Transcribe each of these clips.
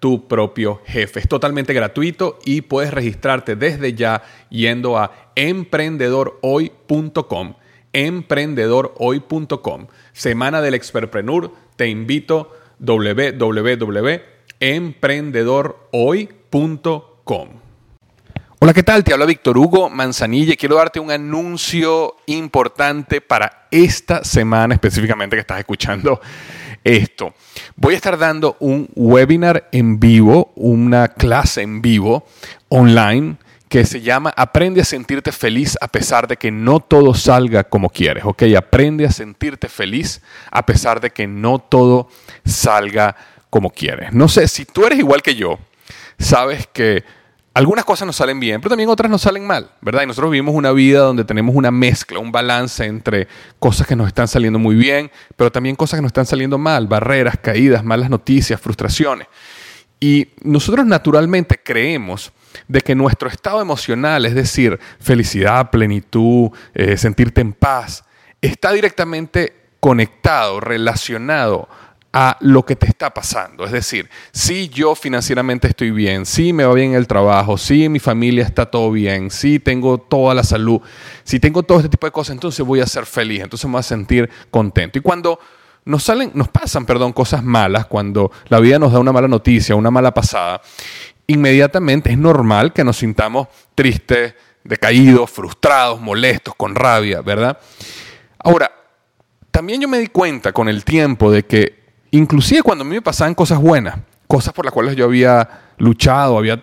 tu propio jefe. Es totalmente gratuito y puedes registrarte desde ya yendo a emprendedorhoy.com. Emprendedorhoy.com. Semana del Expertpreneur. Te invito www.emprendedorhoy.com. Hola, ¿qué tal? Te habla Víctor Hugo Manzanilla quiero darte un anuncio importante para esta semana específicamente que estás escuchando esto. Voy a estar dando un webinar en vivo, una clase en vivo online que se llama Aprende a sentirte feliz a pesar de que no todo salga como quieres, ¿ok? Aprende a sentirte feliz a pesar de que no todo salga como quieres. No sé, si tú eres igual que yo, sabes que algunas cosas nos salen bien, pero también otras nos salen mal, ¿verdad? Y nosotros vivimos una vida donde tenemos una mezcla, un balance entre cosas que nos están saliendo muy bien, pero también cosas que nos están saliendo mal, barreras, caídas, malas noticias, frustraciones. Y nosotros naturalmente creemos de que nuestro estado emocional, es decir, felicidad, plenitud, eh, sentirte en paz, está directamente conectado, relacionado a lo que te está pasando. Es decir, si yo financieramente estoy bien, si me va bien el trabajo, si mi familia está todo bien, si tengo toda la salud, si tengo todo este tipo de cosas, entonces voy a ser feliz, entonces me voy a sentir contento. Y cuando nos salen, nos pasan, perdón, cosas malas, cuando la vida nos da una mala noticia, una mala pasada, inmediatamente es normal que nos sintamos tristes, decaídos, frustrados, molestos, con rabia, ¿verdad? Ahora, también yo me di cuenta con el tiempo de que inclusive cuando a mí me pasaban cosas buenas, cosas por las cuales yo había luchado, había,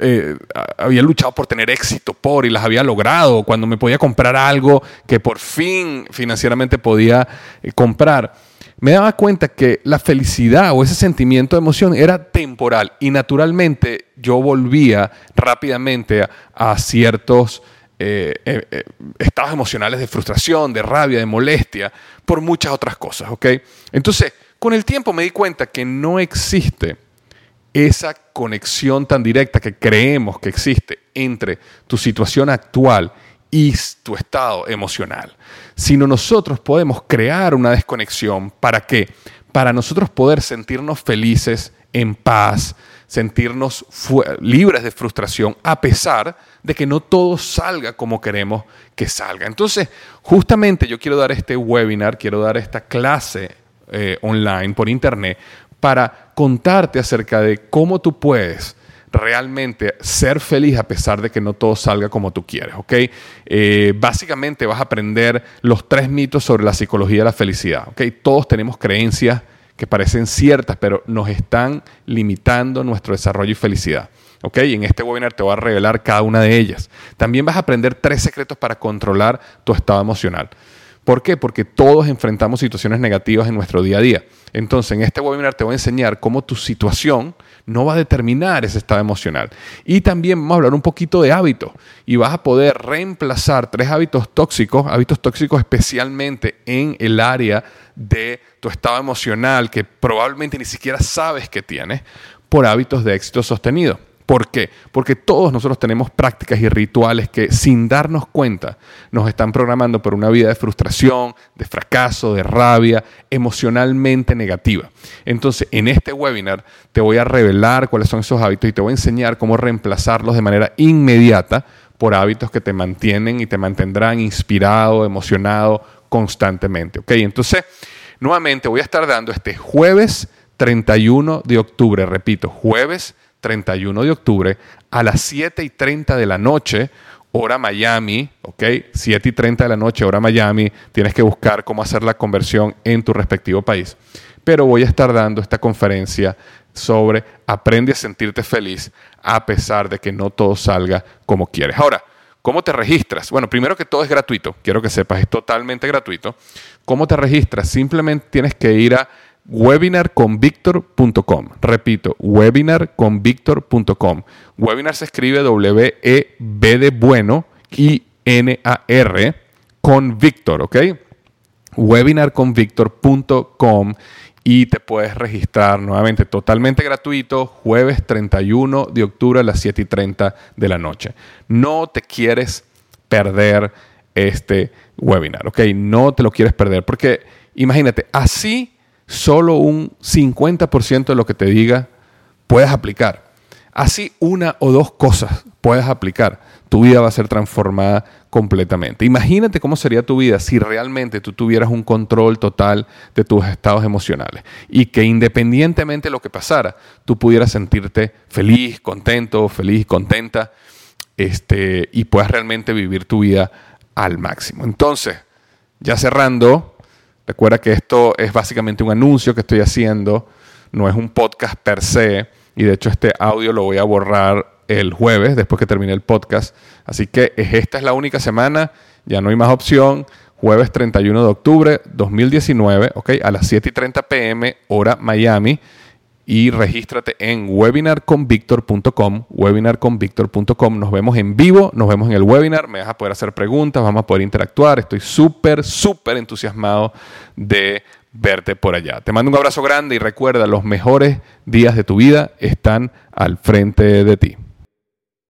eh, había luchado por tener éxito, por, y las había logrado, cuando me podía comprar algo que por fin financieramente podía eh, comprar, me daba cuenta que la felicidad o ese sentimiento de emoción era temporal y naturalmente yo volvía rápidamente a, ciertos eh, estados emocionales de frustración, de rabia, de molestia, por muchas otras cosas, ¿ok? Entonces, con el tiempo me di cuenta que no existe esa conexión tan directa que creemos que existe entre tu situación actual y tu estado emocional, sino nosotros podemos crear una desconexión para qué? Para nosotros poder sentirnos felices, en paz, sentirnos libres de frustración, a pesar de que no todo salga como queremos que salga. Entonces, justamente yo quiero dar este webinar, quiero dar esta clase eh, online, por internet, para contarte acerca de cómo tú puedes realmente ser feliz a pesar de que no todo salga como tú quieres, ¿ok? Eh, básicamente vas a aprender los tres mitos sobre la psicología de la felicidad, ¿ok? Todos tenemos creencias que parecen ciertas, pero nos están limitando nuestro desarrollo y felicidad. ¿ok? Y en este webinar te voy a revelar cada una de ellas. También vas a aprender tres secretos para controlar tu estado emocional. ¿Por qué? Porque todos enfrentamos situaciones negativas en nuestro día a día. Entonces, en este webinar te voy a enseñar cómo tu situación no va a determinar ese estado emocional. Y también vamos a hablar un poquito de hábitos y vas a poder reemplazar tres hábitos tóxicos, hábitos tóxicos especialmente en el área de tu estado emocional que probablemente ni siquiera sabes que tienes, por hábitos de éxito sostenido. ¿Por qué? Porque todos nosotros tenemos prácticas y rituales que sin darnos cuenta nos están programando por una vida de frustración, de fracaso, de rabia, emocionalmente negativa. Entonces, en este webinar te voy a revelar cuáles son esos hábitos y te voy a enseñar cómo reemplazarlos de manera inmediata por hábitos que te mantienen y te mantendrán inspirado, emocionado constantemente. ¿Ok? Entonces, nuevamente voy a estar dando este jueves 31 de octubre, repito, jueves 31 de octubre a las 7 y 30 de la noche, hora Miami, ¿ok? 7 y 30 de la noche, hora Miami. Tienes que buscar cómo hacer la conversión en tu respectivo país. Pero voy a estar dando esta conferencia sobre aprende a sentirte feliz a pesar de que no todo salga como quieres. Ahora, ¿cómo te registras? Bueno, primero que todo es gratuito. Quiero que sepas, es totalmente gratuito. ¿Cómo te registras? Simplemente tienes que ir a webinarconvictor.com. Repito, webinarconvictor.com. Webinar se escribe W-E-B de bueno y N-A-R con Victor, ¿ok? webinarconvictor.com y te puedes registrar nuevamente totalmente gratuito jueves 31 de octubre a las 7 y 30 de la noche. No te quieres perder este webinar, ¿ok? No te lo quieres perder porque imagínate, así solo un 50% de lo que te diga puedes aplicar. Así una o dos cosas puedes aplicar. Tu vida va a ser transformada completamente. Imagínate cómo sería tu vida si realmente tú tuvieras un control total de tus estados emocionales y que independientemente de lo que pasara, tú pudieras sentirte feliz, contento, feliz, contenta este, y puedas realmente vivir tu vida al máximo. Entonces, ya cerrando, recuerda que esto es básicamente un anuncio que estoy haciendo, no es un podcast per se y de hecho este audio lo voy a borrar el jueves, después que termine el podcast. Así que esta es la única semana, ya no hay más opción. Jueves 31 de octubre 2019, ¿ok? A las 7 y 30 pm, hora Miami. Y regístrate en webinarconvictor.com, webinarconvictor.com. Nos vemos en vivo, nos vemos en el webinar, me vas a poder hacer preguntas, vamos a poder interactuar. Estoy súper, súper entusiasmado de verte por allá. Te mando un abrazo grande y recuerda, los mejores días de tu vida están al frente de ti.